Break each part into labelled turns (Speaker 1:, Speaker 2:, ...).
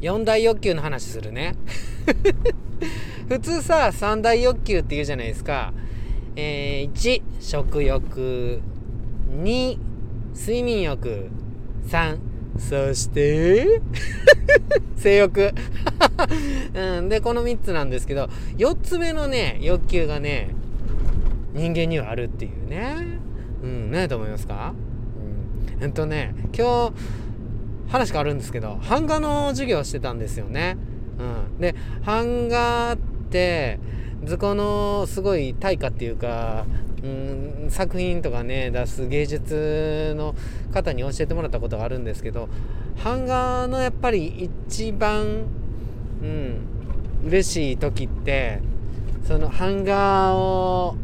Speaker 1: 4大欲求の話するね。普通さ3大欲求って言うじゃないですか、えー、1食欲。2睡眠欲。3そして 性欲、うん、でこの3つなんですけど4つ目のね欲求がね人間にはあるっていうね。うん何やと思いますか？うん。えっとね今日話変わるんですけど版画の授業をしてたんですよね。うん、で版画って図工のすごい対価っていうか、うん、作品とかね出す芸術の方に教えてもらったことがあるんですけど版画のやっぱり一番、うん、嬉しい時ってその版画を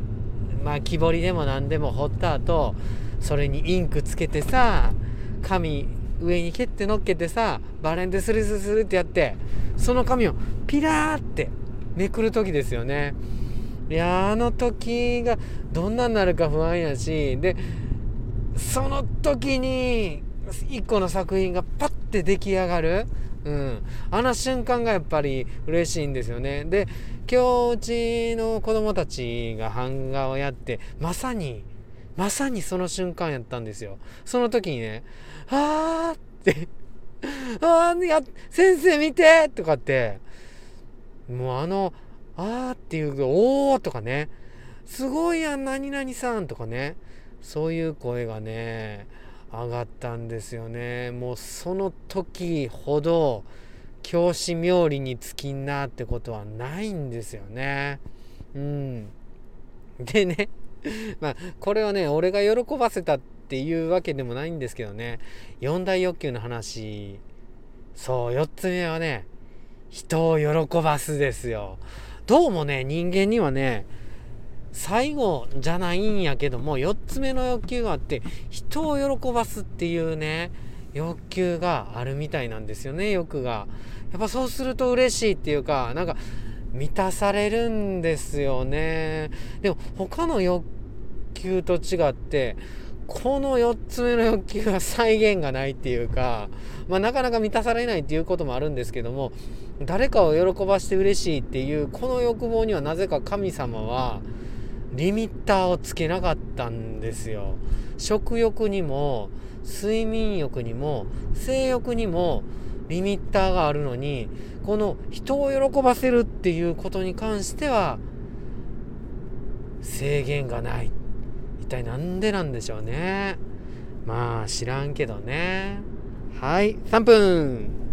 Speaker 1: まあ木彫りでも何でも彫った後それにインクつけてさ紙上に蹴って乗っけてさバレンでスルスルスルってやってその紙をピラーってめくる時ですよね。いやあの時がどんなになるか不安やしでその時に一個の作品がパッて出来上がる、うん、あの瞬間がやっぱり嬉しいんですよね。で今日うちの子供たちが版画をやってまさにまさにその瞬間やったんですよ。その時にねあーってあーや先生見てとかって。もうあのあーっていうおーとかねすごいやん何々さんとかね。そういう声がね上がったんですよね。もうその時ほど教師冥利につきんなってことはないんですよね。うん。でね まあこれはね俺が喜ばせたっていうわけでもないんですけどね。4大欲求の話。そう4つ目はね人を喜ばすですよ。どうもね人間にはね最後じゃないんやけども4つ目の欲求があって人を喜ばすっていうね欲求があるみたいなんですよね欲が。やっぱそうすると嬉しいっていうかなんか満たされるんですよね。でも他の欲求と違ってこの4つ目の欲求は再現がないっていうか、まあ、なかなか満たされないっていうこともあるんですけども誰かを喜ばして嬉しいっていうこの欲望にはなぜか神様はリミッターをつけなかったんですよ。食欲にも睡眠欲にも性欲にもリミッターがあるのにこの人を喜ばせるっていうことに関しては制限がない一体何でなんでしょうね。まあ知らんけどね。はい3分。